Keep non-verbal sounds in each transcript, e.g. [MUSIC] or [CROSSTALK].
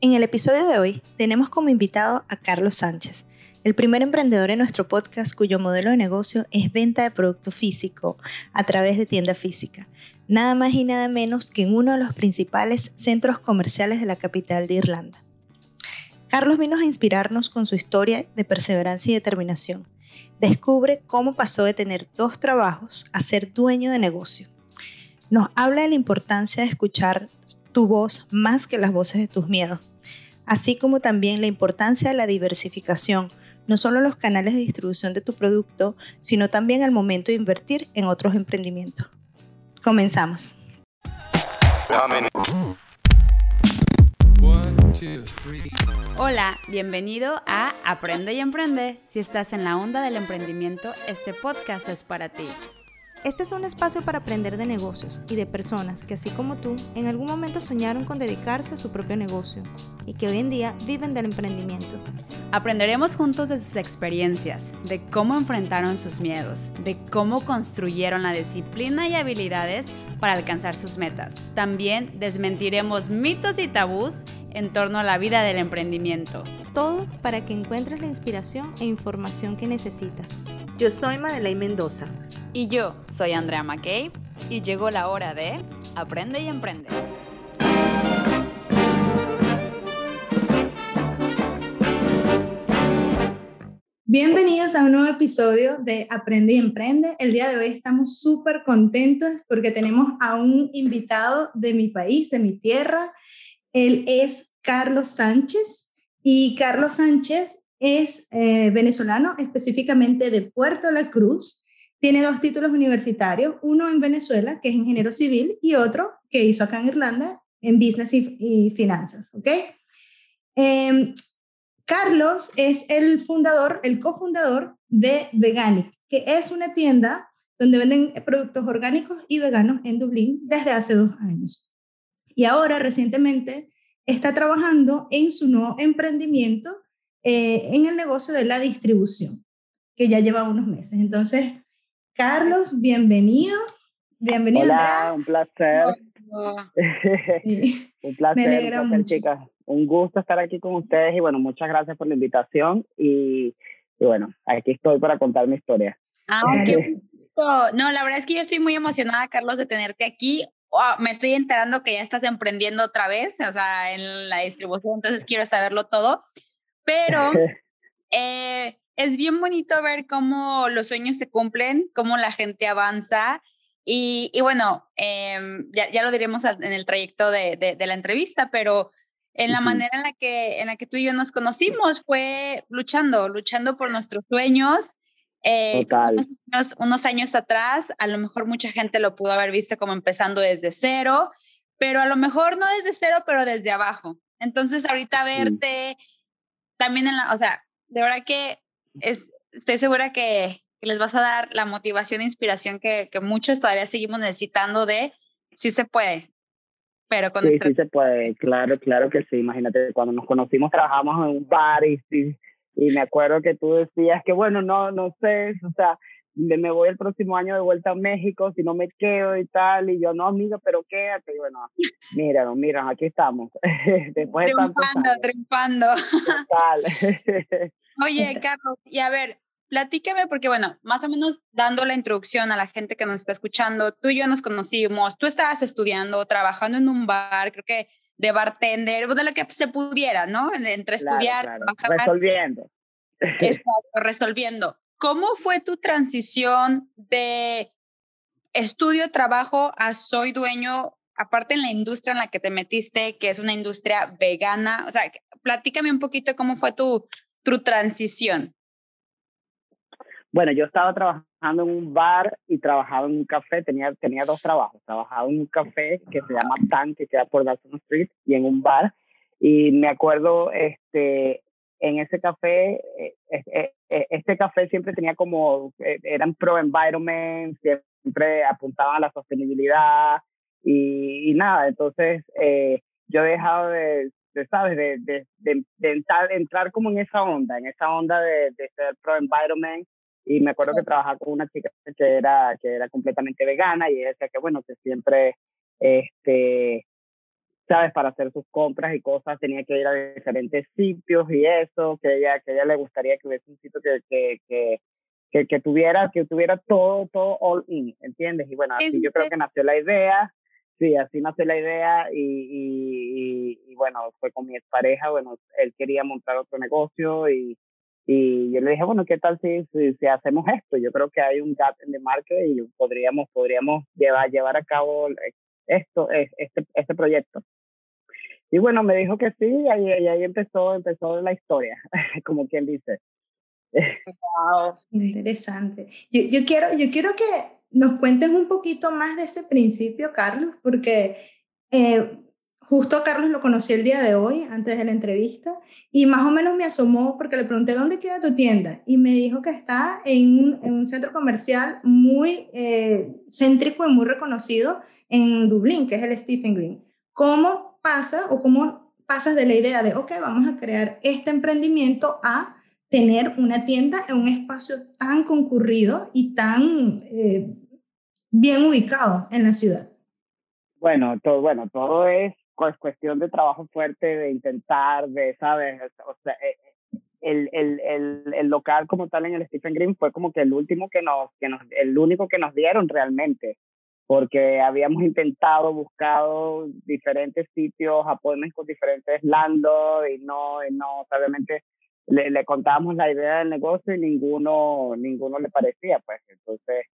En el episodio de hoy tenemos como invitado a Carlos Sánchez, el primer emprendedor en nuestro podcast cuyo modelo de negocio es venta de producto físico a través de tienda física, nada más y nada menos que en uno de los principales centros comerciales de la capital de Irlanda. Carlos vino a inspirarnos con su historia de perseverancia y determinación. Descubre cómo pasó de tener dos trabajos a ser dueño de negocio. Nos habla de la importancia de escuchar tu voz más que las voces de tus miedos, así como también la importancia de la diversificación, no solo los canales de distribución de tu producto, sino también al momento de invertir en otros emprendimientos. Comenzamos. Hola, bienvenido a Aprende y Emprende. Si estás en la onda del emprendimiento, este podcast es para ti. Este es un espacio para aprender de negocios y de personas que, así como tú, en algún momento soñaron con dedicarse a su propio negocio y que hoy en día viven del emprendimiento. Aprenderemos juntos de sus experiencias, de cómo enfrentaron sus miedos, de cómo construyeron la disciplina y habilidades para alcanzar sus metas. También desmentiremos mitos y tabús en torno a la vida del emprendimiento. Todo para que encuentres la inspiración e información que necesitas. Yo soy Madeleine Mendoza. Y yo soy Andrea McKay. Y llegó la hora de Aprende y Emprende. Bienvenidos a un nuevo episodio de Aprende y Emprende. El día de hoy estamos súper contentos porque tenemos a un invitado de mi país, de mi tierra. Él es Carlos Sánchez y Carlos Sánchez es eh, venezolano, específicamente de Puerto La Cruz. Tiene dos títulos universitarios, uno en Venezuela, que es ingeniero civil, y otro que hizo acá en Irlanda, en business y, finanzas. ¿ok? Em, Carlos es el fundador, el cofundador de Veganic, que es una tienda donde venden productos orgánicos y veganos en Dublín desde hace dos años. Y ahora, recientemente, está trabajando en su nuevo emprendimiento eh, en el negocio de la distribución, que ya lleva unos meses. Entonces, Carlos, bienvenido. Bienvenido. Hola, un placer. [LAUGHS] un placer, un chicas. Un gusto estar aquí con ustedes y bueno, muchas gracias por la invitación y, y bueno, aquí estoy para contar mi historia. Ah, qué No, la verdad es que yo estoy muy emocionada, Carlos, de tenerte aquí. Me estoy enterando que ya estás emprendiendo otra vez, o sea, en la distribución, entonces quiero saberlo todo. Pero [LAUGHS] eh, es bien bonito ver cómo los sueños se cumplen, cómo la gente avanza. Y, y bueno, em, ya, ya, lo diremos en el trayecto de, de, la entrevista, pero en la manera en la, que, en la que tú y yo nos conocimos fue luchando, luchando por nuestros sueños. Eh, unos, unos, años atrás, a lo mejor mucha gente lo pudo haber visto como empezando desde cero, pero a lo mejor no desde cero, pero desde abajo. Entonces, ahorita verte también en la, o sea, de verdad que es, estoy segura que, les vas a dar la motivación e inspiración que, que, muchos todavía seguimos necesitando de sí se puede, pero con Sí, sí se puede, claro, claro que sí. Imagínate, cuando nos conocimos trabajamos en un bar y, y me acuerdo que tú decías que, bueno, no, no sé, o sea, me voy el próximo año de vuelta a México, si no me quedo y tal, y yo, no, amiga, pero quédate, y bueno, mira, mira, aquí estamos. [LAUGHS] Después triunfando, triunfando. [LAUGHS] Oye, [LAUGHS] Carlos, y a ver, platícame, porque bueno, más o menos dando la introducción a la gente que nos está escuchando, tú y yo nos conocimos, tú estabas estudiando, trabajando en un bar, creo que de bartender, de lo que se pudiera, ¿no? Entre estudiar, Resolviendo. [LAUGHS] Exacto, resolviendo. ¿Cómo fue tu transición de estudio, trabajo a soy dueño, aparte en la industria en la que te metiste, que es una industria vegana? O sea, platícame un poquito cómo fue tu, tu transición. Bueno, yo estaba trabajando en un bar y trabajaba en un café, tenía, tenía dos trabajos, trabajaba en un café que se llama Tan, que queda por Dawson Street, y en un bar, y me acuerdo, este, en ese café, eh, eh, eh, este café siempre tenía como, eran pro environment, siempre apuntaban a la sostenibilidad y, nada, entonces yo he dejado de, ¿sabes? De, de, de, entrar, entrar, como en esa onda, en esa onda de, ser pro environment y me acuerdo que trabajaba con una chica que era, que era completamente vegana y ella decía que bueno, que siempre este, ¿sabes? Para hacer sus compras y cosas tenía que ir a diferentes sitios y eso, que ella, que ella le gustaría que hubiese un sitio que, que, que, que, que tuviera, que tuviera todo, todo all in, ¿entiendes? Y bueno, así yo creo que nació la idea, sí, así nació la idea y, y, y, bueno, fue con mi expareja, bueno, él quería montar otro negocio y, y yo le dije, bueno, ¿qué tal si, si, si, hacemos esto? Yo creo que hay un gap en el market y podríamos, podríamos llevar, llevar a cabo esto, este, este proyecto. Y bueno, me dijo que sí, y ahí, y ahí empezó, empezó la historia, [LAUGHS] como quien dice. Wow. Interesante. Yo, yo, quiero, yo quiero que nos cuentes un poquito más de ese principio, Carlos, porque eh, justo a Carlos lo conocí el día de hoy, antes de la entrevista, y más o menos me asomó porque le pregunté, ¿dónde queda tu tienda? Y me dijo que está en un, en un centro comercial muy eh, céntrico y muy reconocido en Dublín, que es el Stephen Green. ¿Cómo pasa o cómo pasas de la idea de, ok, vamos a crear este emprendimiento a tener una tienda en un espacio tan concurrido y tan eh, bien ubicado en la ciudad? Bueno, todo, bueno, todo es pues, cuestión de trabajo fuerte, de intentar, de, ¿sabes? O sea, eh, el, el, el, el, local como tal en el Stephen Green fue como que el último que nos, que nos, el único que nos dieron realmente porque habíamos intentado, buscado diferentes sitios, apoyos con diferentes landlords y no, y no, obviamente le, le contábamos la idea del negocio y ninguno, ninguno le parecía, pues, entonces,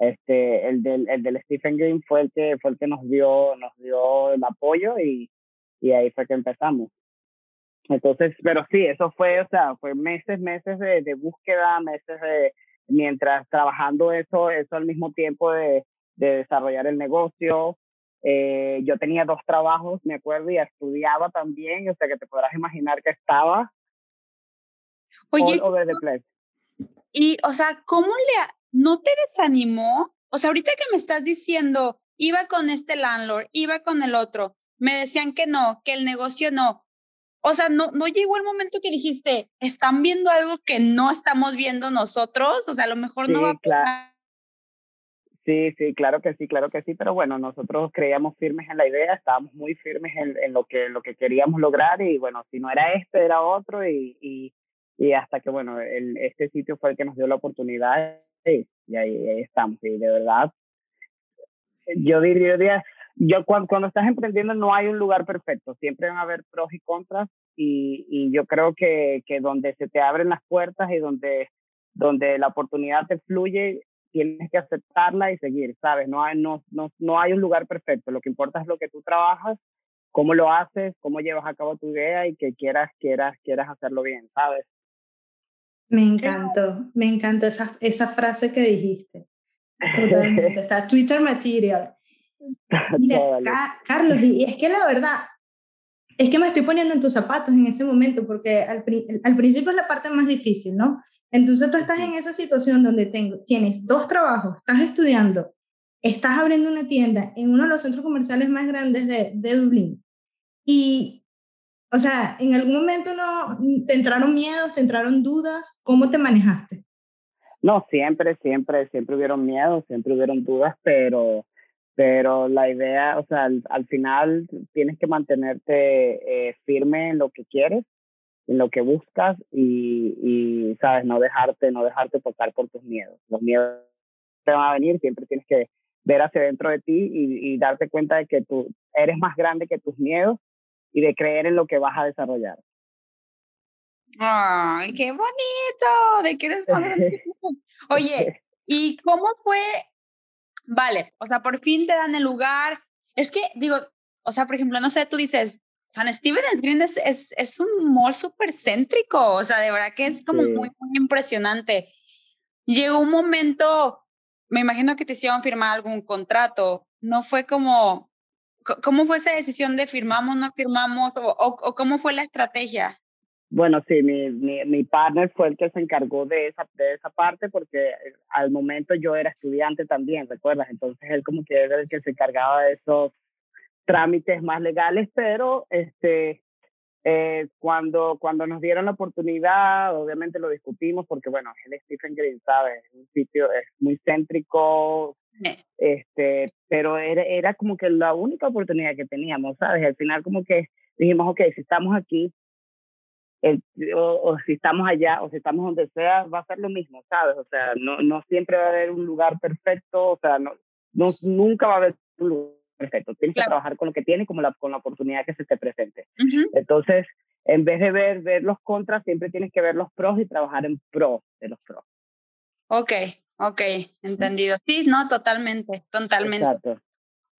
este, el del, el del Stephen Green fue el que, fue el que nos dio, nos dio el apoyo y, y ahí fue que empezamos. Entonces, pero sí, eso fue, o sea, fue meses, meses de, de búsqueda, meses de, mientras trabajando eso, eso al mismo tiempo de, de desarrollar el negocio. Eh, yo tenía dos trabajos, me acuerdo, y estudiaba también, o sea que te podrás imaginar que estaba Oye, over the place. Y, o sea, ¿cómo le, no te desanimó? O sea, ahorita que me estás diciendo, iba con este landlord, iba con el otro, me decían que no, que el negocio no. O sea, no, no llegó el momento que dijiste, están viendo algo que no estamos viendo nosotros, o sea, a lo mejor no va a pasar. Sí, sí, claro que sí, claro que sí, pero bueno, nosotros creíamos firmes en la idea, estábamos muy firmes en, en lo, que, lo que queríamos lograr y bueno, si no era este, era otro y, y, y hasta que bueno, el, este sitio fue el que nos dio la oportunidad y, y ahí, estamos, y de verdad, yo diría, yo cuando, estás emprendiendo no hay un lugar perfecto, siempre van a haber pros y contras y, y yo creo que, donde se te abren las puertas y donde, la oportunidad te fluye, tienes que aceptarla y seguir, ¿sabes? No hay, no, no hay un lugar perfecto, lo que importa es lo que tú trabajas, cómo lo haces, cómo llevas a cabo tu idea y que quieras, quieras, quieras hacerlo bien, ¿sabes? Me encantó, me encantó esa, esa frase que dijiste. [LAUGHS] Totalmente, está Twitter Material. [LAUGHS] Carlos, y es que la verdad, es que me estoy poniendo en tus zapatos en ese momento, porque al, al principio es la parte más difícil, ¿no? Entonces tú estás en esa situación donde tengo, tienes dos trabajos, estás estudiando, estás abriendo una tienda en uno de los centros comerciales más grandes de, de Dublín. Y, o sea, en algún momento no, te entraron miedos, te entraron dudas, ¿cómo te manejaste? No, siempre, siempre, siempre hubieron miedos, siempre hubieron dudas, pero, pero la idea, o sea, al, al final tienes que mantenerte eh, firme en lo que quieres en lo que buscas y, y, sabes, no dejarte, no dejarte tocar por tus miedos. Los miedos te van a venir, siempre tienes que ver hacia dentro de ti y, y darte cuenta de que tú eres más grande que tus miedos y de creer en lo que vas a desarrollar. ¡Ay, qué bonito! De que eres. [LAUGHS] Oye, ¿y cómo fue? Vale, o sea, por fin te dan el lugar. Es que, digo, o sea, por ejemplo, no sé, tú dices, San Stephen's Green es, es, es un mall súper céntrico, o sea, de verdad que es como muy, muy impresionante. Llegó un momento, me imagino que te hicieron firmar algún contrato, no fue como, ¿cómo fue esa decisión de firmamos, no firmamos, o, o, cómo fue la estrategia? Bueno, sí, mi, mi, mi, partner fue el que se encargó de esa, de esa parte porque al momento yo era estudiante también, ¿recuerdas? Entonces él como que era el que se encargaba de esos trámites más legales, pero este, eh, cuando, cuando nos dieron la oportunidad, obviamente lo discutimos porque, bueno, el Stephen Green, ¿sabes? Es un sitio, es muy céntrico, este, pero era, era como que la única oportunidad que teníamos, ¿sabes? Al final como que dijimos, ok, si estamos aquí, o, si estamos allá, o si estamos donde sea, va a ser lo mismo, ¿sabes? O sea, no, no siempre va a haber un lugar perfecto, o sea, no, no nunca va a haber un lugar perfecto. Tienes que trabajar con lo que tienes, como la, con la oportunidad que se te presente. Entonces, en vez de ver, ver los contras, siempre tienes que ver los pros y trabajar en pro de los pros. Ok, ok, entendido. Sí, no, totalmente, totalmente. Exacto.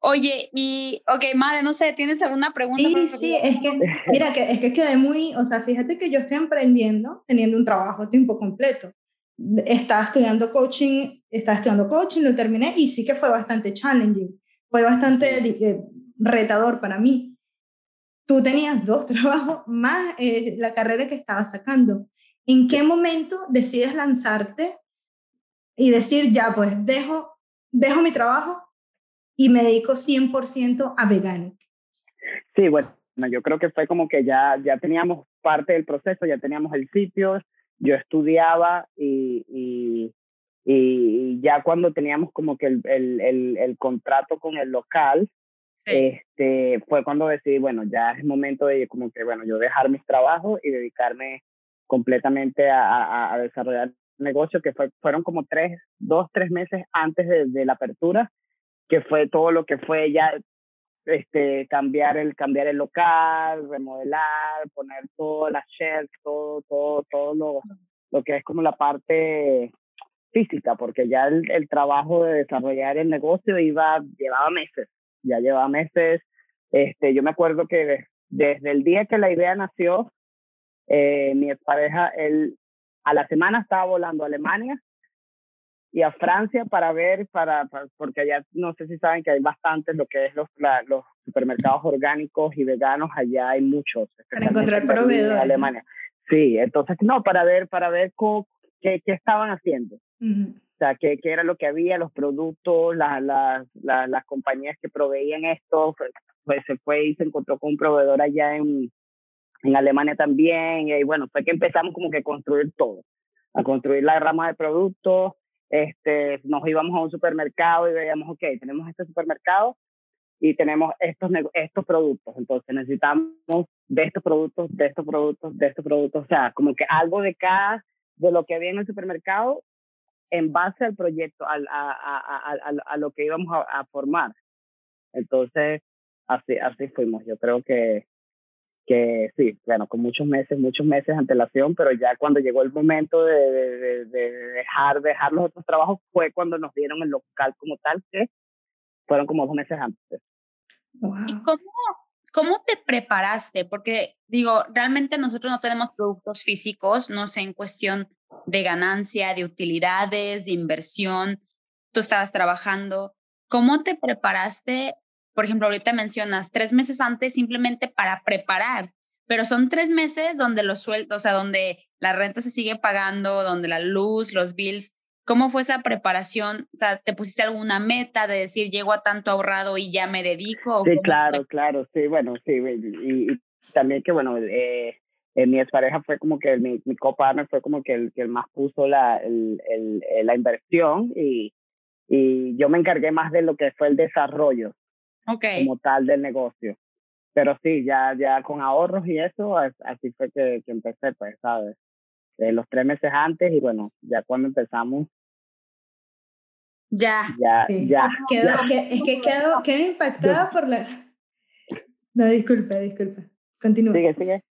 Oye, y, ok, madre, no sé, ¿tienes alguna pregunta? Sí, sí, es que, mira, que, es que quedé muy, o sea, fíjate que yo estoy emprendiendo teniendo un trabajo a tiempo completo. Estaba estudiando coaching, estaba estudiando coaching, lo terminé y sí que fue bastante challenging, fue bastante eh, retador para mí. Tú tenías dos [LAUGHS] trabajos más eh, la carrera que estabas sacando. ¿En qué momento decides lanzarte y decir, ya, pues dejo, dejo mi trabajo y me dedico 100% a Veganic? Sí, bueno, yo creo que fue como que ya, ya teníamos parte del proceso, ya teníamos el sitio, yo estudiaba y, y, y ya cuando teníamos como que el, el, el, el contrato con el local, este, fue cuando decidí, bueno, ya es momento de como que, bueno, yo dejar mis trabajos y dedicarme completamente a, a, desarrollar negocio, que fue, fueron como tres, dos, tres meses antes de, de la apertura que fue todo lo que fue ya este, cambiar, el, cambiar el local, remodelar, poner todas las shelves, todo, todo, todo lo, lo que es como la parte física, porque ya el, el trabajo de desarrollar el negocio iba, llevaba meses, ya llevaba meses. Este, yo me acuerdo que desde el día que la idea nació, eh, mi pareja, él a la semana estaba volando a Alemania y a Francia para ver, para, porque allá no sé si saben que hay bastantes lo que es los, los supermercados orgánicos y veganos, allá hay muchos. Para encontrar proveedores. En Alemania. Sí, entonces no, para ver, para ver qué, qué estaban haciendo. O sea, qué, qué, era lo que había, los productos, las las las compañías que proveían esto, pues, se fue y se encontró con un proveedor allá en, en Alemania también, y bueno, fue que empezamos como que a construir todo, a construir la rama de productos, este, nos íbamos a un supermercado y veíamos, ok, tenemos este supermercado y tenemos estos, estos productos, entonces necesitamos de estos productos, de estos productos, de estos productos, o sea, como que algo de cada, de lo que había en el supermercado en base al proyecto, al, a, a, a, a, lo que íbamos a, formar. Entonces, así, así fuimos. Yo creo que, que sí, bueno, con muchos meses, muchos meses de antelación, pero ya cuando llegó el momento de, de, de, dejar, dejar los otros trabajos fue cuando nos dieron el local como tal, que fueron como dos meses antes. ¿Y cómo, cómo te preparaste? Porque digo, realmente nosotros no tenemos productos físicos, no sé, en cuestión de ganancia, de utilidades, de inversión. Tú estabas trabajando. ¿Cómo te preparaste por ejemplo, ahorita mencionas tres meses antes simplemente para preparar, pero son tres meses donde los sueldos, o sea, donde la renta se sigue pagando, donde la luz, los bills. ¿Cómo fue esa preparación? O sea, ¿te pusiste alguna meta de decir, llego a tanto ahorrado y ya me dedico? Sí, claro, claro, sí, bueno, sí, y, también que, bueno, eh, eh, mi expareja fue como que mi, mi copartner fue como que el que más puso la, el, el, la inversión y, y yo me encargué más de lo que fue el desarrollo como tal del negocio. Pero sí, ya, ya con ahorros y eso, así fue que, que empecé, pues, ¿sabes? los tres meses antes y bueno, ya cuando empezamos. Ya. Ya, ya. es que quedo, quedo impactada por la... No, disculpa, disculpa. Continúa. Sigue, sigue.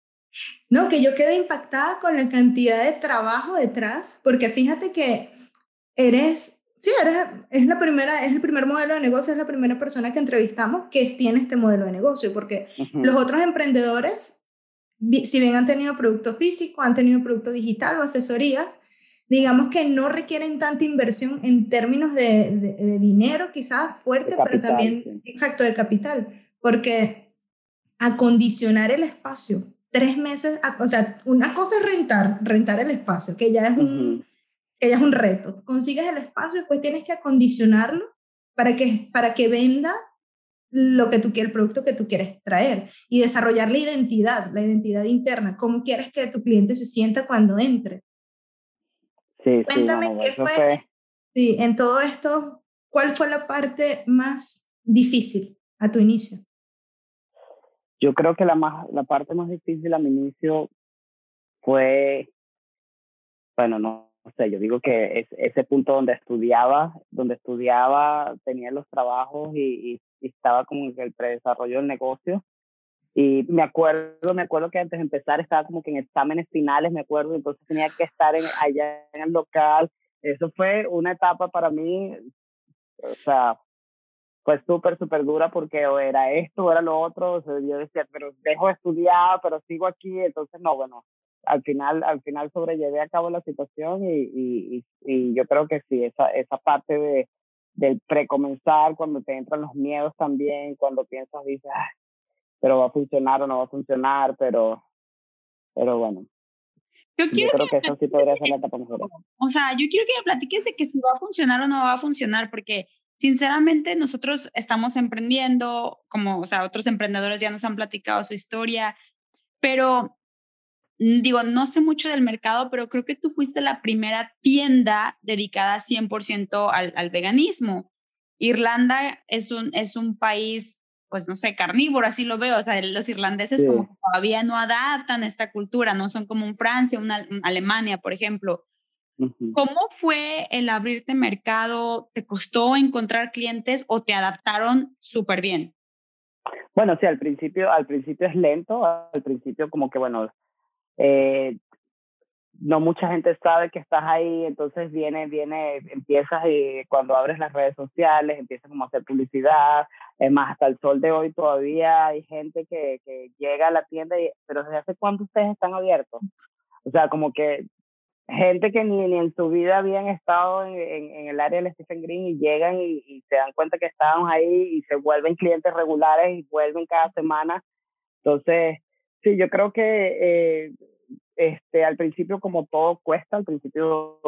No, que yo quedé impactada con la cantidad de trabajo detrás, porque fíjate que eres Sí, es, la primera, es el primer modelo de negocio, es la primera persona que entrevistamos que tiene este modelo de negocio, porque los otros emprendedores, si bien han tenido producto físico, han tenido producto digital o asesorías, digamos que no requieren tanta inversión en términos de, de, dinero, quizás fuerte, pero también, exacto, de capital, porque acondicionar el espacio, tres meses, o sea, una cosa es rentar, rentar el espacio, que ya es un ella es un reto. Consigues el espacio, después tienes que acondicionarlo para que, para que venda lo que tú quieres, el producto que tú quieres traer y desarrollar la identidad, la identidad interna, cómo quieres que tu cliente se sienta cuando entre. Sí, Cuéntame qué fue, Sí, en todo esto, ¿cuál fue la parte más difícil a tu inicio? Yo creo que la, más, la parte más difícil a mi inicio fue, bueno, no, sé, yo digo que es, ese punto donde estudiaba, donde estudiaba, tenía los trabajos y, estaba como en el predesarrollo del negocio. Y me acuerdo, me acuerdo que antes de empezar estaba como que en exámenes finales, me acuerdo, entonces tenía que estar allá en el local. Eso fue una etapa para mí, o sea, fue súper, súper dura porque o era esto o era lo otro. O sea, yo decía, pero dejo de estudiar, pero sigo aquí. Entonces, no, bueno, al final, al final sobrellevé a cabo la situación y, y, y yo creo que sí, esa, esa parte de, del precomenzar, cuando te entran los miedos también, cuando piensas, dices, pero va a funcionar o no va a funcionar, pero, pero bueno. Yo, quiero creo que, eso sí podría ser la etapa mejor. O sea, yo quiero que me platiques de que si va a funcionar o no va a funcionar, porque sinceramente nosotros estamos emprendiendo, como, o sea, otros emprendedores ya nos han platicado su historia, pero digo, no sé mucho del mercado, pero creo que tú fuiste la primera tienda dedicada 100% al, al veganismo. Irlanda es un, es un país, pues no sé, carnívoro, así lo veo. O sea, los irlandeses como que todavía no adaptan esta cultura, no son como un Francia, una, Alemania, por ejemplo. ¿Cómo fue el abrirte mercado? ¿Te costó encontrar clientes o te adaptaron súper bien? Bueno, sí, al principio, al principio es lento, al principio como que, bueno, eh, no mucha gente sabe que estás ahí, entonces viene, viene, empiezas y cuando abres las redes sociales, empiezas como a hacer publicidad, es más, hasta el sol de hoy todavía hay gente que, que llega a la tienda, y, pero ¿desde hace cuánto ustedes están abiertos? O sea, como que gente que ni, ni en su vida habían estado en, en, el área del Stephen Green y llegan y, y, se dan cuenta que estaban ahí y se vuelven clientes regulares y vuelven cada semana. Entonces, sí, yo creo que eh, este, al principio como todo cuesta, al principio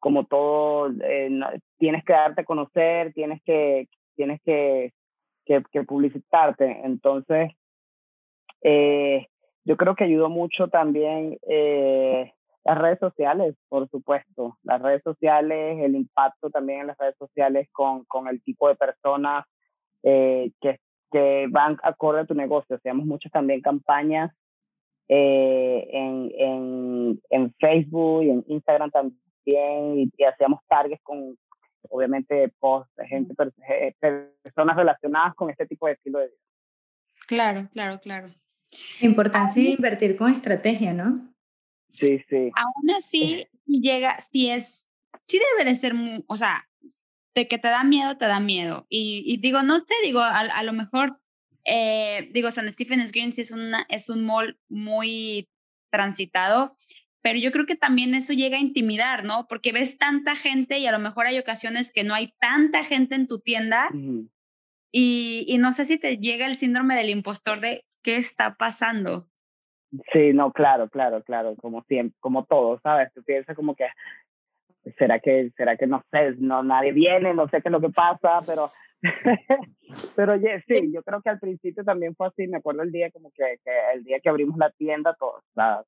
como todo eh, tienes que darte a conocer, tienes que, tienes que, que, publicitarte. Entonces, eh, yo creo que ayudó mucho también eh, las redes sociales, por supuesto. Las redes sociales, el impacto también en las redes sociales con, con el tipo de personas que, que van acorde a tu negocio. Hacíamos muchas también campañas eh, en, en, en, Facebook y en Instagram también, y, hacíamos targets con, obviamente, posts de gente, eh, personas relacionadas con este tipo de estilo de vida. Claro, claro, claro. Importancia de invertir con estrategia, ¿no? Sí, sí. Aún así, llega, si es, sí debe de ser, o sea, de que te da miedo, te da miedo. Y, y digo, no te digo, a, a, lo mejor eh, digo, San Stephen's Green sí es, una, es un mall muy transitado, pero yo creo que también eso llega a intimidar, ¿no? Porque ves tanta gente y a lo mejor hay ocasiones que no hay tanta gente en tu tienda y, y, no sé si te llega el síndrome del impostor de qué está pasando. Sí, no, claro, claro, claro, como siempre, como todo, ¿sabes? Tú piensas como que, ¿será que, será que no sé, no, nadie viene, no sé qué es lo que pasa, pero [LAUGHS] Pero oye, sí, yo creo que al principio también fue así. Me acuerdo el día como que, que el día que abrimos la tienda, todos,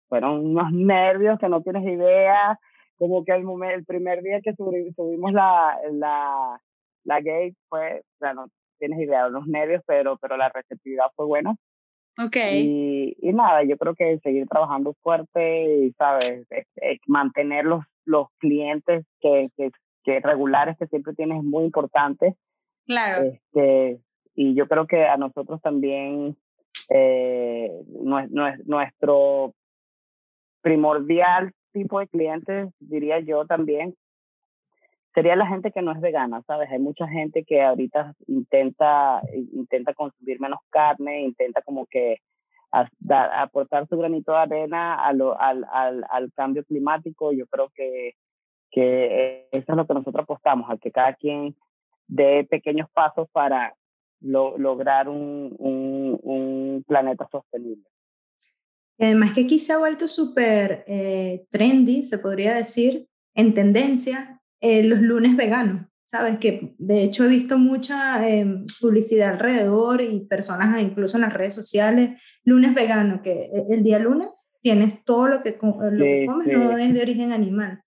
fueron unos nervios que no tienes idea. Como que el, momento, el primer día que subimos la, la, la gate fue, o sea, no tienes idea, unos nervios, pero, pero la receptividad fue buena. Ok. Y, y nada, yo creo que seguir trabajando fuerte y, ¿sabes? mantener los, los clientes que, que, que regulares que siempre tienes es muy importante Claro. Este, y yo creo que a nosotros también eh, nuestro primordial tipo de clientes, diría yo también, sería la gente que no es vegana, ¿sabes? Hay mucha gente que ahorita intenta, intenta consumir menos carne, intenta como que aportar su granito de arena a lo, al, al, al, cambio climático. Yo creo que, que eso es lo que nosotros apostamos, a que cada quien de pequeños pasos para lograr un, un, planeta sostenible. Además que aquí se ha vuelto súper eh, trendy, se podría decir, en tendencia, eh, los lunes veganos. Sabes que de hecho he visto mucha em, publicidad alrededor y personas incluso en las redes sociales, lunes vegano, que e, el día lunes tienes todo lo que, lo que comes, no es de origen animal.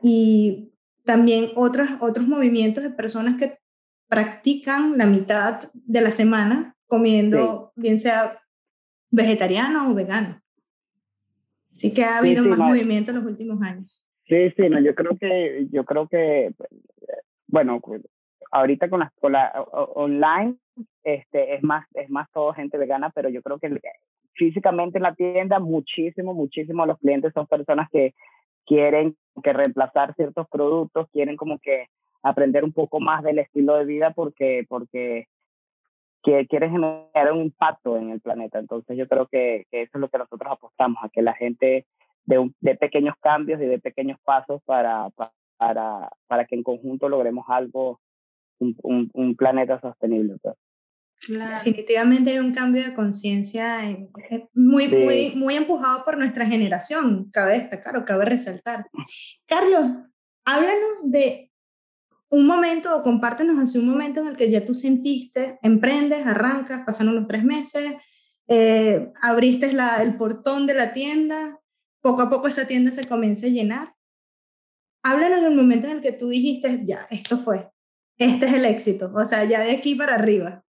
Y también otros, otros movimientos de personas que practican la mitad de la semana comiendo, bien sea vegetariano o vegano. Así que ha habido más movimiento en los últimos años. Sí, sí, no, yo creo que, yo creo que, bueno, ahorita con la, con online, este, es más, es más todo gente vegana, pero yo creo que físicamente en la tienda muchísimo, muchísimo los clientes son personas que quieren que reemplazar ciertos productos, quieren como que aprender un poco más del estilo de vida porque, porque que quieren generar un impacto en el planeta. Entonces yo creo que, eso es lo que nosotros apostamos, a que la gente de, de pequeños cambios y de pequeños pasos para, para que en conjunto logremos algo, un, un, planeta sostenible. Pues. Definitivamente hay un cambio de conciencia muy, muy, muy empujado por nuestra generación, cabe destacar o cabe resaltar. Carlos, háblanos de un momento o compártenos así un momento en el que ya tú sentiste, emprendes, arrancas, pasaron los tres meses, eh, abriste la, el portón de la tienda, poco a poco esa tienda se comienza a llenar. Háblanos del momento en el que tú dijiste, ya, esto fue, este es el éxito, o sea, ya de aquí para arriba.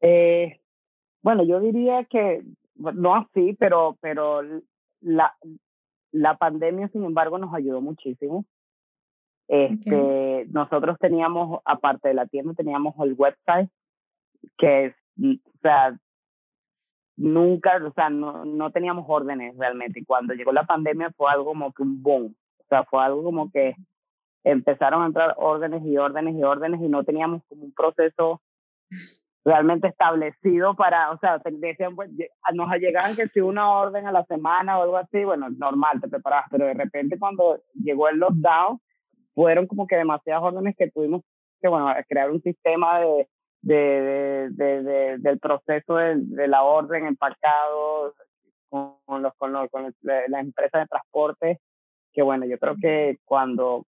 Eh, bueno, yo diría que, no así, pero, pero la, la pandemia, sin embargo, nos ayudó muchísimo. Este, Nosotros teníamos, aparte de la tienda, teníamos el website, que es, mm, o sea, nunca, o sea, no, no teníamos órdenes realmente. Y cuando llegó la pandemia fue algo como que un boom. O sea, fue algo como que empezaron a entrar órdenes y órdenes y órdenes y no teníamos como un proceso realmente establecido para, o sea, decían, pues, nos llegaban que si una orden a la semana o algo así, bueno, normal, te preparabas, pero de repente cuando llegó el lockdown, fueron como que demasiadas órdenes que tuvimos que, bueno, crear un sistema de, de, de, del proceso de, la orden empacado con, los, con, los, con la empresa de transporte, que bueno, yo creo que cuando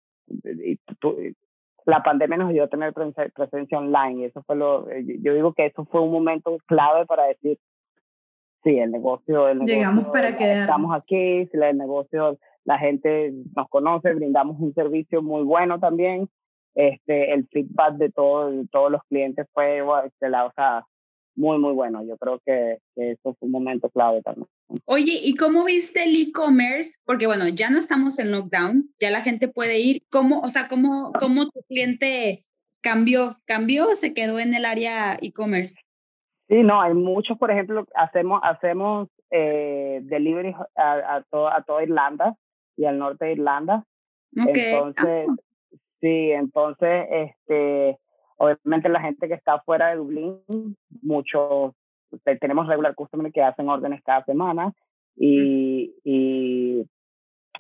la pandemia nos ayudó a tener presencia online y eso fue lo, yo digo que eso fue un momento clave para decir, sí, el negocio, el negocio llegamos para quedarnos. Estamos aquí, si el negocio la gente nos conoce, brindamos un servicio muy bueno también. Este, el feedback de, todo, todos los clientes fue este, la, o sea, muy, muy bueno. Yo creo que, eso fue un momento clave también. Oye, ¿y cómo viste el e-commerce? Porque bueno, ya no estamos en lockdown, ya la gente puede ir. ¿Cómo, o sea, cómo, cómo tu cliente cambió? ¿Cambió o se quedó en el área e-commerce? Sí, no, hay muchos, por ejemplo, hacemos, hacemos eh, delivery a, a, a toda Irlanda y al norte de Irlanda. Entonces, ah. sí, entonces, este, obviamente la gente que está fuera de Dublín, muchos, tenemos regular customers que hacen órdenes cada semana y, y,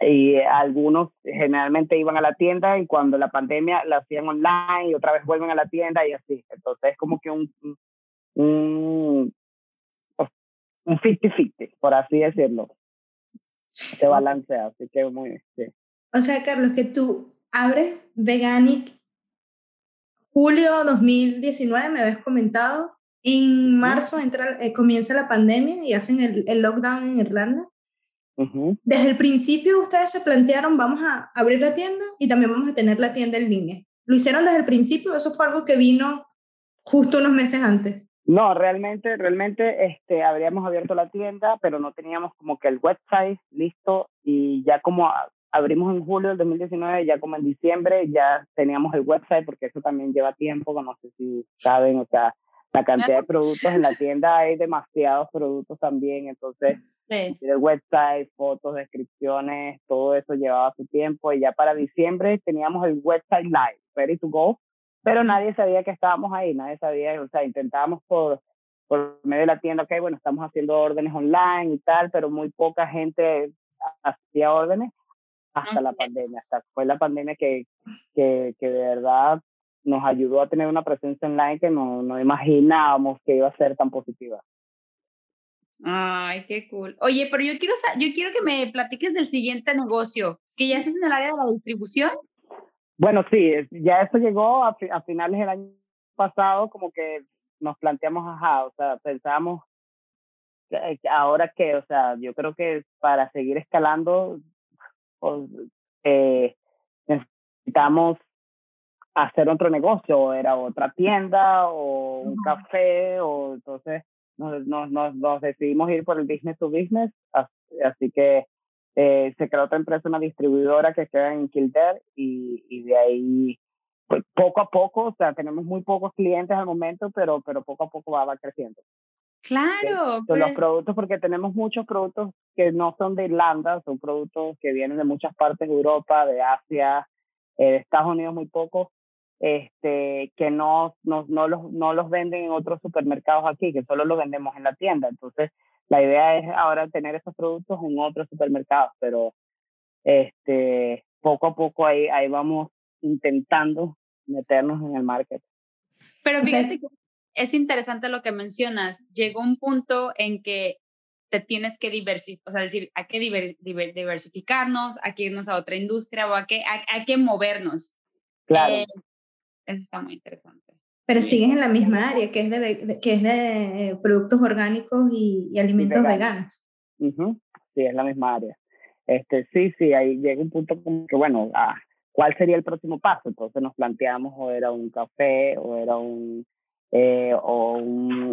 y algunos generalmente iban a la tienda y cuando la pandemia la hacían online y otra vez vuelven a la tienda y así. Entonces es como que un, un, un 50-50, por así decirlo se balancea, así que muy, sí. O sea, Carlos, que tú abres Veganic julio 2019, me habías comentado, en marzo entra, eh, comienza la pandemia y hacen el, el lockdown en Irlanda. Desde el principio ustedes se plantearon, vamos a abrir la tienda y también vamos a tener la tienda en línea. ¿Lo hicieron desde el principio eso fue algo que vino justo unos meses antes? No, realmente, realmente este, habríamos abierto la tienda, pero no teníamos como que el website listo y ya como abrimos en julio del 2019, ya como en diciembre ya teníamos el website porque eso también lleva tiempo, no sé si saben, o sea, la cantidad de productos en la tienda hay demasiados productos también, entonces el website, fotos, descripciones, todo eso llevaba su tiempo y ya para diciembre teníamos el website live, ready to go, pero nadie sabía que estábamos ahí, nadie sabía, o sea, intentábamos por, por medio de la tienda, ok, bueno, estamos haciendo órdenes online y tal, pero muy poca gente hacía órdenes hasta la pandemia, hasta fue la pandemia que, que, que de verdad nos ayudó a tener una presencia online que no, no imaginábamos que iba a ser tan positiva. Ay, qué cool. Oye, pero yo quiero, yo quiero que me platiques del siguiente negocio, que ya estás en el área de la distribución. Bueno, sí, ya eso llegó a, finales del año pasado, como que nos planteamos, ajá, o sea, pensábamos, ahora que, o sea, yo creo que para seguir escalando, pues, eh, necesitamos hacer otro negocio, era otra tienda o un café, o entonces nos, nos, nos, decidimos ir por el business to business, así, que eh, se creó otra empresa, una distribuidora que queda en Kildare y, y de ahí pues, poco a poco, o sea, tenemos muy pocos clientes al momento, pero, pero poco a poco va, va creciendo. Claro. los productos, porque tenemos muchos productos que no son de Irlanda, son productos que vienen de muchas partes de Europa, de Asia, eh, de Estados Unidos muy pocos, este, que no, no, no, los, no los venden en otros supermercados aquí, que solo los vendemos en la tienda. Entonces, la idea es ahora tener esos productos en otros supermercados, pero este, poco a poco ahí, ahí vamos intentando meternos en el market. Pero fíjate que es interesante lo que mencionas. Llegó un punto en que te tienes que diversificar, o sea, decir, hay que diversificarnos, hay que irnos a otra industria o hay que, hay, que movernos. Claro. Eh, eso está muy interesante. Pero sigues en la misma área, que es de, que es de eh, productos orgánicos y, alimentos veganos. Sí, es la misma área. Este, sí, sí, ahí llega un punto como que, bueno, ah, ¿cuál sería el próximo paso? Entonces nos planteamos o era un café o era un, eh, o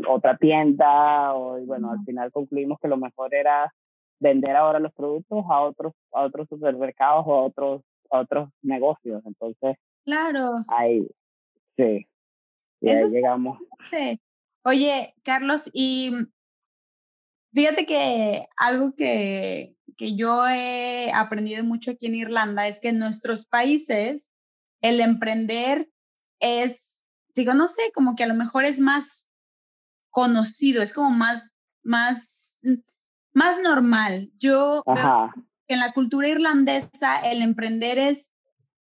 otra tienda, o bueno, al final concluimos que lo mejor era vender ahora los productos a otros, a otros supermercados o a otros, a otros negocios. Entonces, claro. Ahí, sí. Y ahí llegamos. Oye, Carlos, y fíjate que algo que, que yo he aprendido mucho aquí en Irlanda es que en nuestros países el emprender es, digo, no sé, como que a lo mejor es más conocido, es como más, más, más normal. Yo en la cultura irlandesa el emprender es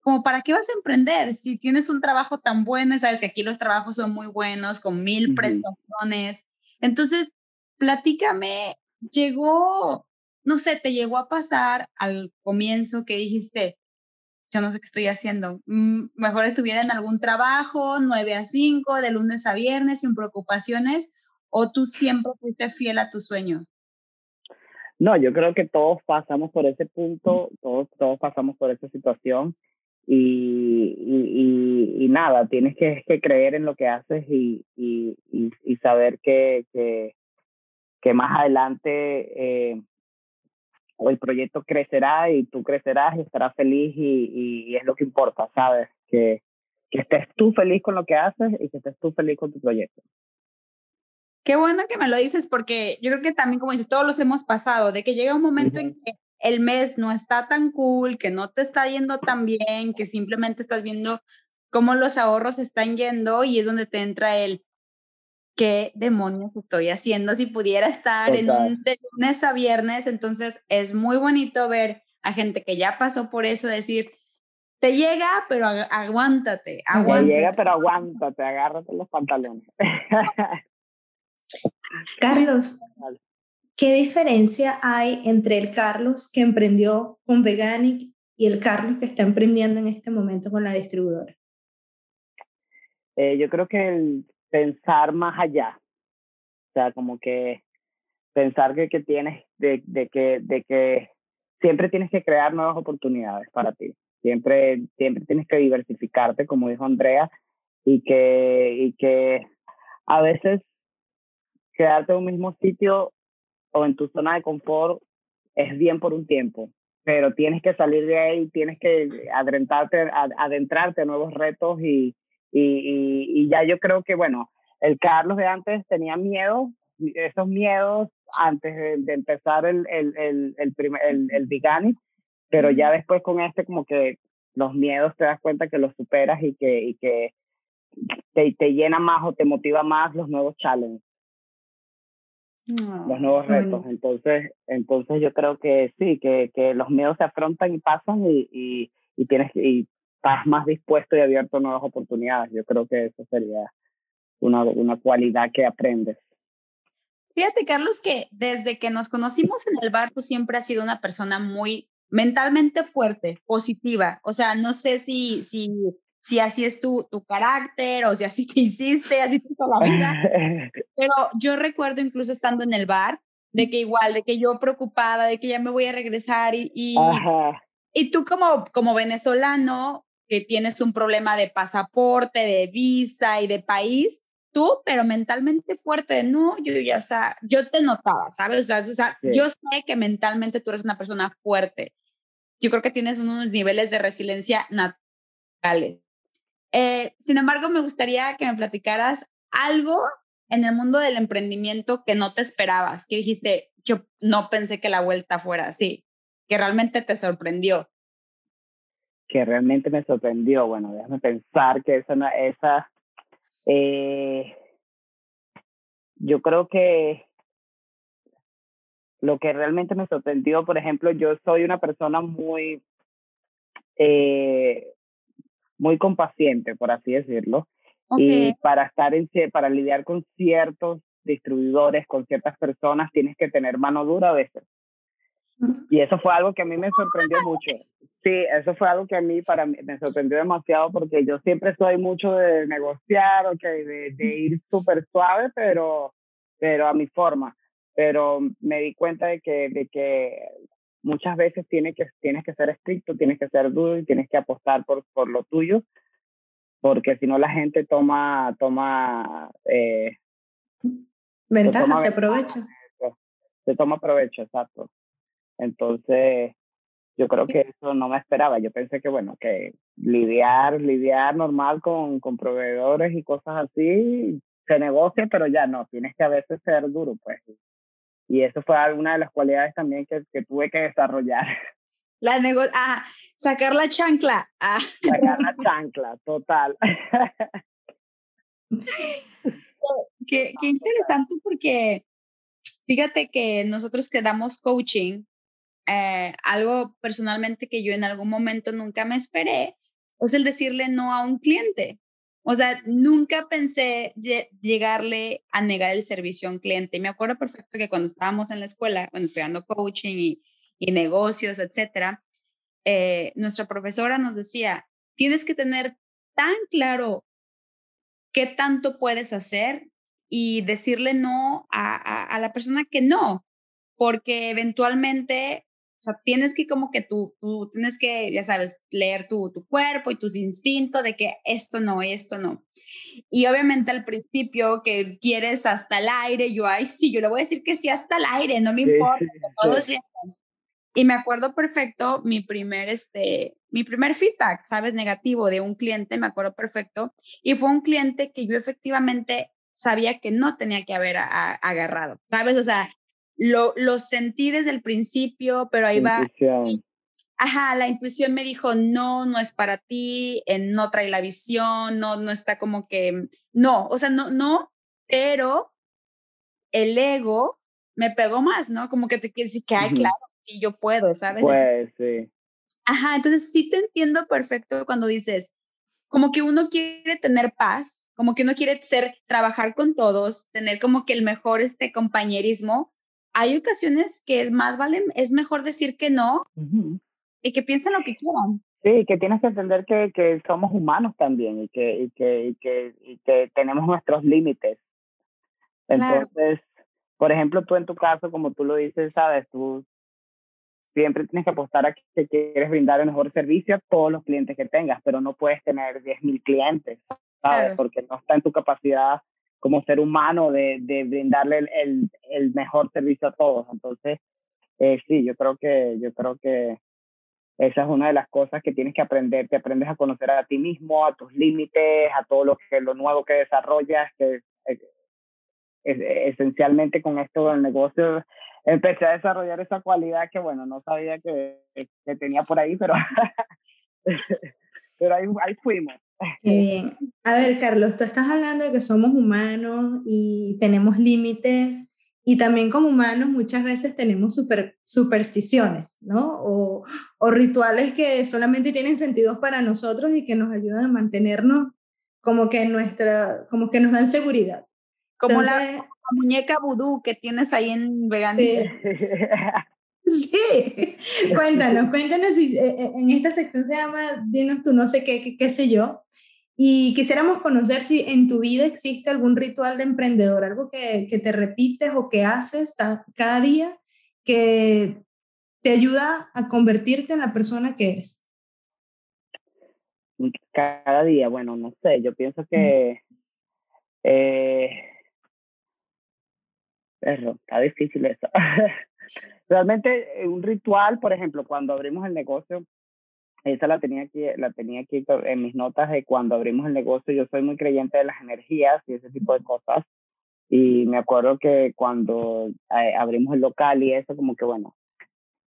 como, ¿para qué vas a emprender? Si tienes un trabajo tan bueno, sabes que aquí los trabajos son muy buenos, con mil prestaciones. Entonces, platícame, llegó no sé, te llegó a pasar al comienzo que dijiste, yo no sé qué estoy haciendo, mm, mejor estuviera en algún trabajo, 9 a 5, de lunes a viernes, sin preocupaciones, o tú siempre fuiste fiel a tu sueño? No, yo creo que todos pasamos por ese punto, todos, todos pasamos por esa situación y, y, y, nada, tienes que, que, creer en lo que haces y, y saber que, que, que, más adelante eh, el proyecto crecerá y tú crecerás y estarás feliz y, es lo que importa, ¿sabes? Que, que estés tú feliz con lo que haces y que estés tú feliz con tu proyecto. Qué bueno que me lo dices porque yo creo que también, como dices, todos los hemos pasado, de que llega un momento en que el mes no está tan cool, que no te está yendo tan bien, que simplemente estás viendo cómo los ahorros están yendo y es donde te entra el, qué demonios estoy haciendo si pudiera estar en un, de lunes a viernes. Entonces es muy bonito ver a gente que ya pasó por eso, decir, te llega, pero aguántate, aguántate. Te llega, pero aguántate, agárrate los pantalones. [LAUGHS] Carlos, ¿qué diferencia hay entre el Carlos que emprendió con Veganic y el Carlos que está emprendiendo en este momento con la distribuidora? Eh, yo creo que el pensar más allá. O sea, como que pensar que, que tienes, de, que siempre tienes que crear nuevas oportunidades para ti. Siempre, siempre tienes que diversificarte, como dijo Andrea, y que, y que a veces quedarte en un mismo sitio o en tu zona de confort es bien por un tiempo, pero tienes que salir de ahí, tienes que adentrarte, adentrarte a nuevos retos y, y, y, ya yo creo que, bueno, el Carlos de antes tenía miedo, esos miedos antes de, empezar el, el, el, el, primer, el, el pero ya después con este como que los miedos te das cuenta que los superas y que, y que te, te llena más o te motiva más los nuevos challenges. Los nuevos retos. Entonces, entonces yo creo que sí, que, que los miedos se afrontan y pasan y, y, y tienes y estás más dispuesto y abierto a nuevas oportunidades. Yo creo que eso sería una, una cualidad que aprendes. Fíjate, Carlos, que desde que nos conocimos en el barco siempre has sido una persona muy mentalmente fuerte, positiva. O sea, no sé si, si, si así es tu, tu carácter o si así te hiciste, así toda la vida. [LAUGHS] Pero yo recuerdo incluso estando en el bar, de que igual, de que yo preocupada, de que ya me voy a regresar y, y, y tú como, como venezolano, que tienes un problema de pasaporte, de visa y de país, tú, pero mentalmente fuerte, no, yo ya, o yo te notaba, ¿sabes? O sea, yo sé que mentalmente tú eres una persona fuerte. Yo creo que tienes unos niveles de resiliencia naturales. Eh, sin embargo, me gustaría que me platicaras algo en el mundo del emprendimiento que no te esperabas, que dijiste, yo no pensé que la vuelta fuera así, que realmente te sorprendió. Que realmente me sorprendió. Bueno, déjame pensar que esa, esa eh, yo creo que lo que realmente me sorprendió, por ejemplo, yo soy una persona muy, eh, muy compaciente, por así decirlo. Y para estar en, para lidiar con ciertos distribuidores, con ciertas personas, tienes que tener mano dura a veces. Y eso fue algo que a mí me sorprendió mucho. Sí, eso fue algo que a mí para mí me sorprendió demasiado porque yo siempre soy mucho de negociar, okay, de, de ir súper suave, pero, pero a mi forma. Pero me di cuenta de que, de que muchas veces tienes que, tienes que ser estricto, tienes que ser duro y tienes que apostar por, por lo tuyo, porque si no la gente toma, toma eh, ventaja, se aprovecha. Se toma provecho, exacto. Entonces, yo creo que eso no me esperaba. Yo pensé que, bueno, que lidiar, lidiar normal con, con proveedores y cosas así, se negocia, pero ya no, tienes que a veces ser duro, pues. Y eso fue alguna de las cualidades también que, que tuve que desarrollar. [LAUGHS] La nego ah, sacar la chancla. Ah. Sacar la [LAUGHS] chancla, total. [LAUGHS] qué, qué interesante porque fíjate que nosotros que damos coaching, eh, algo personalmente que yo en algún momento nunca me esperé, es el decirle no a un cliente. O sea, nunca pensé llegarle a negar el servicio a un cliente. Me acuerdo perfecto que cuando estábamos en la escuela, cuando estudiando coaching y, negocios, etcétera, eh, nuestra profesora nos decía, tienes que tener tan claro qué tanto puedes hacer y decirle no a, a la persona que no, porque eventualmente o sea, tienes que como que tú, tú tienes que, ya sabes, leer tu, tu cuerpo y tus instintos de que esto no, esto no. Y obviamente al principio que quieres hasta el aire, yo, ay, sí, yo le voy a decir que sí hasta el aire, no me importa, todos Y me acuerdo perfecto mi primer, este, mi primer feedback, ¿sabes? Negativo de un cliente, me acuerdo perfecto. Y fue un cliente que yo efectivamente sabía que no tenía que haber agarrado, ¿sabes? O sea, lo, lo sentí desde el principio, pero ahí va. Ajá, la intuición me dijo, no, no es para ti, eh, no trae la visión, no, no está como que, no, o sea, no, no, pero el ego me pegó más, ¿no? Como que te quiere decir que, ay, claro, sí, yo puedo, ¿sabes? Pues, sí. Ajá, entonces sí te entiendo perfecto cuando dices, como que uno quiere tener paz, como que uno quiere ser, trabajar con todos, tener como que el mejor este compañerismo, hay ocasiones que es más vale, es mejor decir que no y que piensen lo que quieran. Sí, que tienes que entender que, que somos humanos también y que, y que, y que, y que tenemos nuestros límites. Entonces, por ejemplo, tú en tu caso, como tú lo dices, sabes, tú siempre tienes que apostar a que quieres brindar el mejor servicio a todos los clientes que tengas, pero no puedes tener 10.000 clientes, ¿sabes? Porque no está en tu capacidad como ser humano de, de brindarle el, el, mejor servicio a todos. Entonces, eh, sí, yo creo que, yo creo que esa es una de las cosas que tienes que aprender, te aprendes a conocer a ti mismo, a tus límites, a todo lo que lo nuevo que desarrollas, que es, esencialmente con esto del negocio empecé a desarrollar esa cualidad que bueno, no sabía que, que tenía por ahí, pero [LAUGHS] pero ahí, ahí fuimos. Qué bien. A ver, Carlos, tú estás hablando de que somos humanos y tenemos límites y también como humanos muchas veces tenemos super, supersticiones, ¿no? O, o, rituales que solamente tienen sentido para nosotros y que nos ayudan a mantenernos como que nuestra, como que nos dan seguridad. Como la, muñeca vudú que tienes ahí en Veganice. Sí, [LAUGHS] [LAUGHS] cuéntanos, cuéntanos si eh, eh, en esta sección se llama Dinos tú no sé qué, qué, sé yo. Y quisiéramos conocer si en tu vida existe algún ritual de emprendedor, algo que, que te repites o que haces cada día que te ayuda a convertirte en la persona que eres. cada día, bueno, no sé, yo pienso que eh, está difícil eso. [LAUGHS] Realmente un ritual, por ejemplo, cuando abrimos el negocio, esa la tenía aquí, la tenía aquí en mis notas de cuando abrimos el negocio, yo soy muy creyente de las energías y ese tipo de cosas. Y me acuerdo que cuando eh, abrimos el local y eso, como que bueno,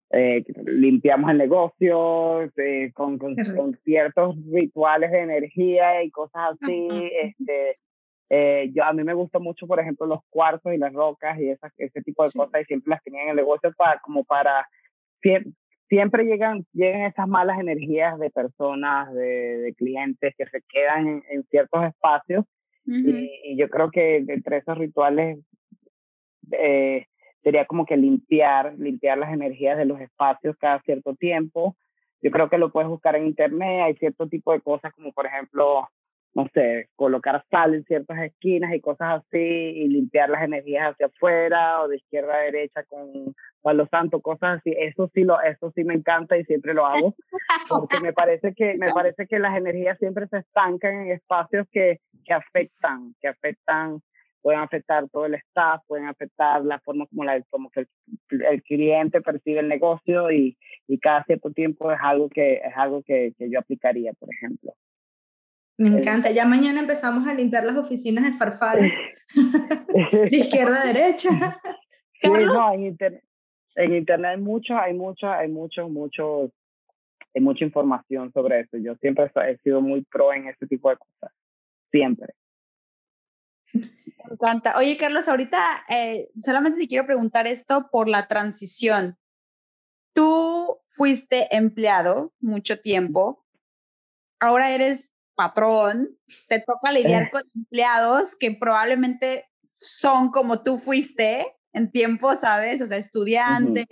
eh, limpiamos el negocio eh, con, con, ciertos rituales de energía y cosas así. este, eh, yo, a mí me gusta mucho, por ejemplo, los cuartos y las rocas y esas, ese tipo de cosas y siempre las tenía en el negocio para, como para, siempre, llegan, llegan esas malas energías de personas, de, de clientes que se quedan en, en ciertos espacios y, yo creo que entre esos rituales eh, sería como que limpiar, limpiar las energías de los espacios cada cierto tiempo. Yo creo que lo puedes buscar en internet, hay cierto tipo de cosas como por ejemplo, no sé, colocar sal en ciertas esquinas y cosas así y limpiar las energías hacia afuera o de izquierda a derecha con Palo Santo, cosas así. Eso sí lo eso sí me encanta y siempre lo hago porque me parece que me parece que las energías siempre se estancan en espacios que que afectan, que afectan pueden afectar todo el staff, pueden afectar la forma como, la, como que el, cliente percibe el negocio y, y, cada cierto tiempo es algo que, es algo que, que yo aplicaría, por ejemplo. Me encanta. Ya mañana empezamos a limpiar las oficinas de Farfalla, [LAUGHS] de izquierda a derecha. Sí, no, en, internet, en internet hay mucho, hay mucho, hay mucho, mucho, hay mucha información sobre eso. Yo siempre he sido muy pro en ese tipo de cosas. Siempre. Me encanta. Oye, Carlos, ahorita eh, solamente te quiero preguntar esto por la transición. Tú fuiste empleado mucho tiempo, ahora eres patrón, te toca lidiar eh. con empleados que probablemente son como tú fuiste en tiempo, ¿sabes? O sea, estudiantes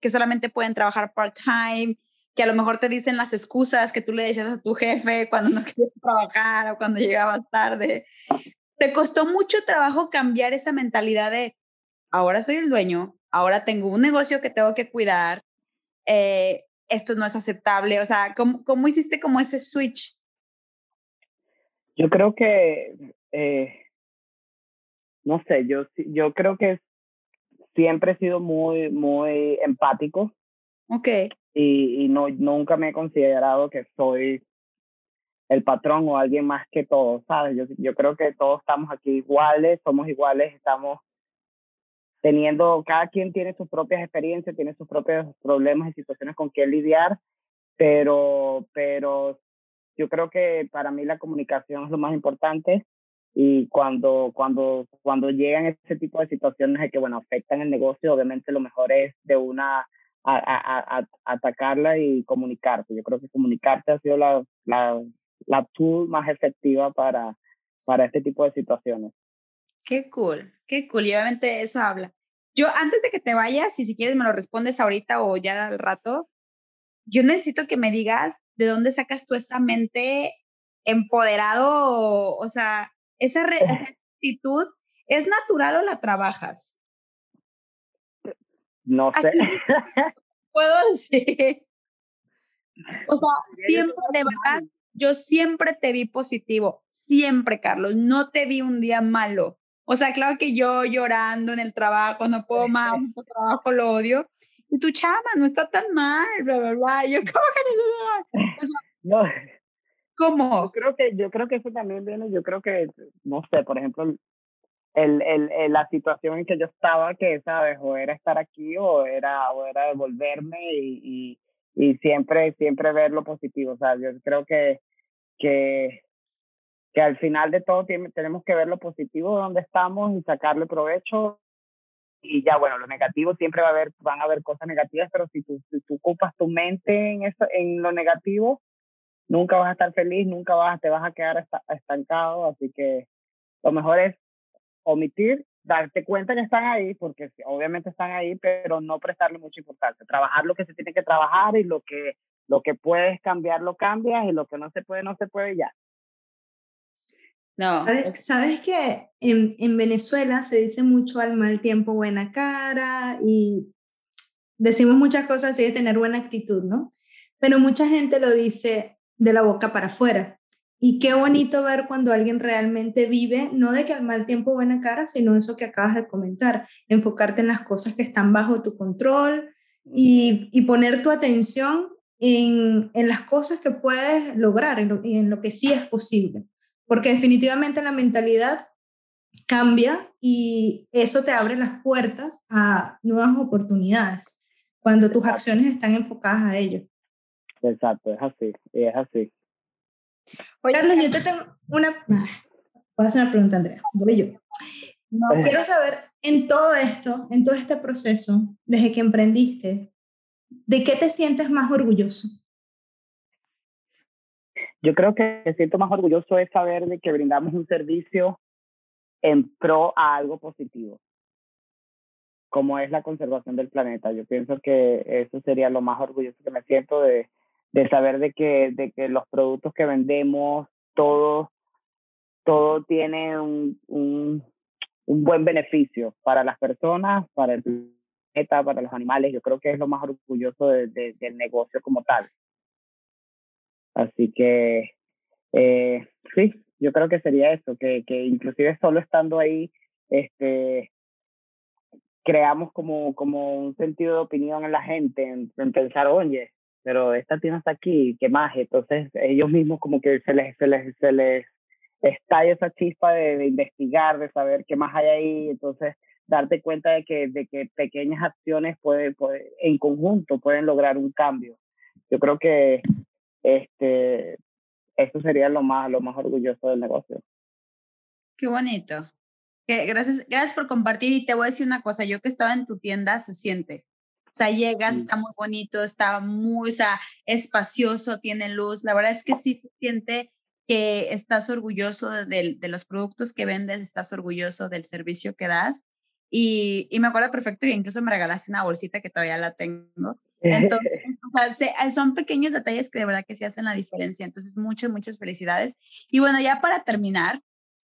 que solamente pueden trabajar part-time, que a lo mejor te dicen las excusas que tú le decías a tu jefe cuando no [LAUGHS] querías trabajar o cuando llegabas tarde. ¿Te costó mucho trabajo cambiar esa mentalidad de ahora soy el dueño, ahora tengo un negocio que tengo que cuidar, eh, esto no es aceptable? O sea, ¿cómo, ¿cómo, hiciste como ese switch? Yo creo que, eh, no sé, yo, yo creo que siempre he sido muy, muy empático. Ok. Y, y no, nunca me he considerado que soy el patrón o alguien más que todos, ¿sabes? Yo, yo creo que todos estamos aquí iguales, somos iguales, estamos teniendo, cada quien tiene sus propias experiencias, tiene sus propios problemas y situaciones con que lidiar, pero, pero yo creo que para mí la comunicación es lo más importante y cuando, cuando, cuando llegan ese tipo de situaciones de que, bueno, afectan el negocio, obviamente lo mejor es de una a, a, a, atacarla y comunicarte. Yo creo que comunicarte ha sido la, la, la tool más efectiva para, para este tipo de situaciones. Qué cool, qué cool. Y obviamente eso habla. Yo, antes de que te vayas, y si quieres me lo respondes ahorita o ya al rato, yo necesito que me digas de dónde sacas tú esa mente empoderado, o, sea, esa, actitud, ¿es natural o la trabajas? No sé. [LAUGHS] Puedo decir. O sea, siempre, de verdad, yo siempre te vi positivo, siempre, Carlos, no te vi un día malo. O sea, claro que yo llorando en el trabajo, no puedo más, [LAUGHS] el trabajo lo odio. Y tu chama no está tan mal, bla, bla, bla. Yo, ¿cómo que no? [LAUGHS] ¿Cómo? Yo creo que, yo creo que eso también viene, yo creo que, no sé, por ejemplo, el, el, el, la situación en que yo estaba, que, ¿sabes? O era estar aquí o era, o era devolverme y, y y siempre, siempre ver lo positivo. O sea, yo creo que, que, que al final de todo tenemos que ver lo positivo de donde estamos y sacarle provecho. Y ya, bueno, lo negativo siempre va a haber, van a haber cosas negativas, pero si tú, si tú ocupas tu mente en, eso, en lo negativo, nunca vas a estar feliz, nunca vas, te vas a quedar estancado. Así que lo mejor es omitir darte cuenta que están ahí, porque obviamente están ahí, pero no prestarle mucha importancia. Trabajar lo que se tiene que trabajar y lo que, lo que puedes cambiar lo cambias y lo que no se puede, no se puede ya. No. ¿Sabes, que en, en Venezuela se dice mucho al mal tiempo buena cara y decimos muchas cosas así de tener buena actitud, ¿no? Pero mucha gente lo dice de la boca para afuera. Y qué bonito ver cuando alguien realmente vive, no de que al mal tiempo buena cara, sino eso que acabas de comentar, enfocarte en las cosas que están bajo tu control y, y poner tu atención en, en, las cosas que puedes lograr y en, en lo que sí es posible. Porque definitivamente la mentalidad cambia y eso te abre las puertas a nuevas oportunidades cuando tus acciones están enfocadas a ello. Exacto, es así, es así. Carlos, yo te tengo una... Voy a hacer una pregunta, Andrea. Voy yo. No, quiero saber, en todo esto, en todo este proceso, desde que emprendiste, ¿de qué te sientes más orgulloso? Yo creo que me siento más orgulloso es saber de que brindamos un servicio en pro a algo positivo, como es la conservación del planeta. Yo pienso que eso sería lo más orgulloso que me siento de, de saber de que, de los productos que vendemos, todo, todo tiene un, un, un buen beneficio para las personas, para el planeta, para los animales. Yo creo que es lo más orgulloso de, del negocio como tal. Así que, eh, sí, yo creo que sería eso, que, que inclusive solo estando ahí, este, creamos como, como un sentido de opinión en la gente, en, en pensar, oye, pero esta tiene hasta aquí, ¿qué más? Entonces ellos mismos como que se les, se les, se les estalla esa chispa de, investigar, de saber qué más hay ahí, entonces darte cuenta de que, de que pequeñas acciones puede, puede, en conjunto pueden lograr un cambio. Yo creo que este, eso sería lo más, lo más orgulloso del negocio. Qué bonito. Gracias, gracias por compartir y te voy a decir una cosa, yo que estaba en tu tienda se siente, o sea, llegas, está muy bonito, está muy, o sea, espacioso, tiene luz. La verdad es que sí se siente que estás orgulloso de, de, los productos que vendes, estás orgulloso del servicio que das. Y, y me acuerdo perfecto que incluso me regalaste una bolsita que todavía la tengo. [LAUGHS] Entonces, sea, son pequeños detalles que de verdad que sí hacen la diferencia. Entonces, muchas, muchas felicidades. Y bueno, ya para terminar,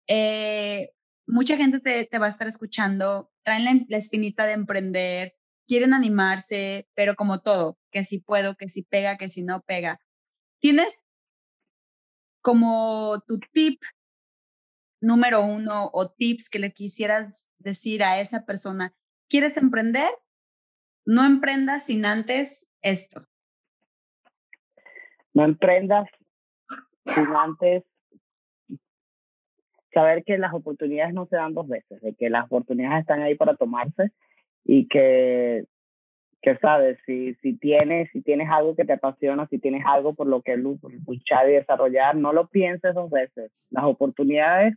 eh, mucha gente te, te, va a estar escuchando, traen la, la espinita de emprender, quieren animarse, pero como todo, que si puedo, que si pega, que si no pega. ¿Tienes como tu tip número uno o tips que le quisieras decir a esa persona? ¿Quieres emprender? No emprendas sin antes esto. No emprendas sin antes saber que las oportunidades no se dan dos veces, de que las oportunidades están ahí para tomarse y que, que sabes, si, si, tienes, si tienes algo que te apasiona, si tienes algo por lo que luchar y desarrollar, no lo pienses dos veces. Las oportunidades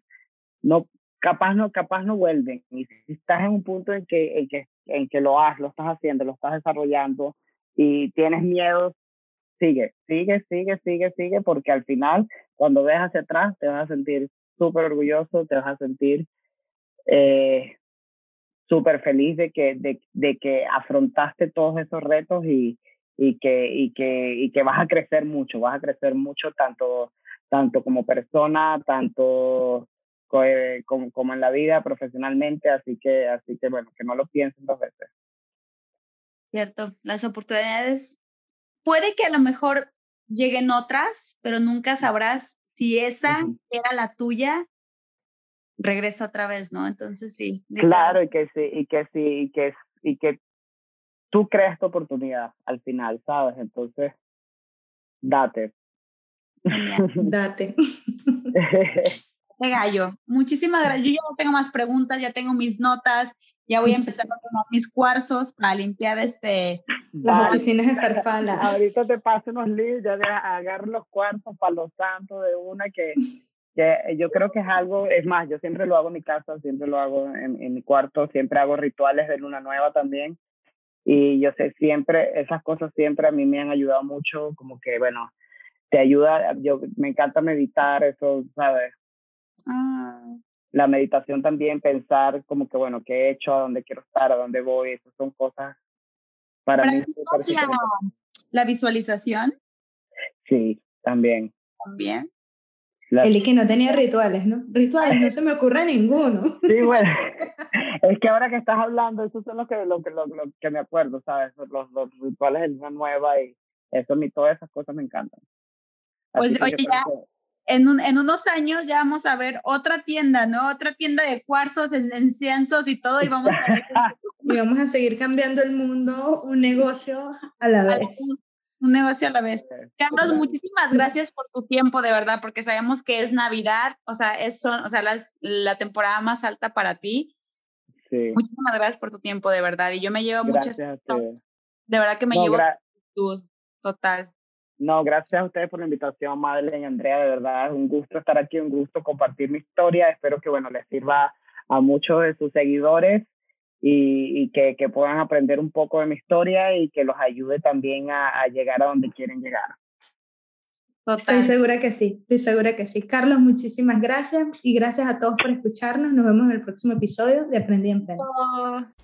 no, capaz no, capaz no vuelven. Y si estás en un punto en que, en que, en que lo has, lo estás haciendo, lo estás desarrollando y tienes miedo, sigue, sigue, sigue, sigue, sigue, porque al final, cuando ves hacia atrás, te vas a sentir súper orgulloso, te vas a sentir eh, súper feliz de que, de, de, que afrontaste todos esos retos y, que, y, que, y que vas a crecer mucho, vas a crecer mucho tanto, tanto como persona, tanto eh, como, como en la vida, profesionalmente, así que, así que bueno, que no lo piensen dos veces. Cierto, las oportunidades, puede que a lo mejor lleguen otras, pero nunca sabrás si esa era la tuya regresa otra vez, ¿no? Entonces sí. Claro, y que sí, y que sí, y que, y que tú creas tu oportunidad al final, ¿sabes? Entonces, date. [LAUGHS] date. [LAUGHS] De gallo. Muchísimas gracias. Yo [LAUGHS] ya no tengo más preguntas, ya tengo mis notas, ya voy a empezar a tomar mis cuarzos para limpiar este. Las oficinas de Farfala. [LAUGHS] Ahorita te paso unos libros, ya de agarro los cuarzos para los santos de una que que yo creo que es algo, es más, yo siempre lo hago en mi casa, siempre lo hago en, en mi cuarto, siempre hago rituales de luna nueva también. Y yo sé, siempre, esas cosas siempre a mí me han ayudado mucho, como que, bueno, te ayuda, yo me encanta meditar, eso, ¿sabes? Ah. La meditación también, pensar como que, bueno, qué he hecho, a dónde quiero estar, a dónde voy, esas son cosas para mí. La, la visualización? Sí, también. También. El que no tenía rituales, ¿no? Rituales, no se me ocurre ninguno. Sí, [LAUGHS] bueno. [LAUGHS] es que ahora que estás hablando, esos son los que, lo, lo, lo que me acuerdo, ¿sabes? Los, los rituales de luna nueva y eso, y todas esas cosas me encantan. Pues oye, ya en, en, unos años ya vamos a ver otra tienda, ¿no? Otra tienda de cuarzos, en, inciensos y todo, y vamos a [LAUGHS] y vamos a seguir cambiando el mundo, un negocio a la vez. Un negocio a la vez. Carlos, muchísimas gracias por tu tiempo, de verdad, porque sabemos que es Navidad, o sea, es o sea, las, la temporada más alta para ti. Sí. Muchísimas gracias por tu tiempo, de verdad. Y yo me llevo muchas. De verdad que me llevo total. No, gracias a ustedes por la invitación, Madeleine y Andrea, de verdad es un gusto estar aquí, un gusto compartir mi historia, espero que, bueno, les sirva a muchos de sus seguidores y, y que, que, puedan aprender un poco de mi historia y que los ayude también a, a llegar a donde quieren llegar. Estoy segura que sí, estoy segura que sí. Carlos, muchísimas gracias y gracias a todos por escucharnos. Nos vemos en el próximo episodio de Aprendí a Emprender. Oh.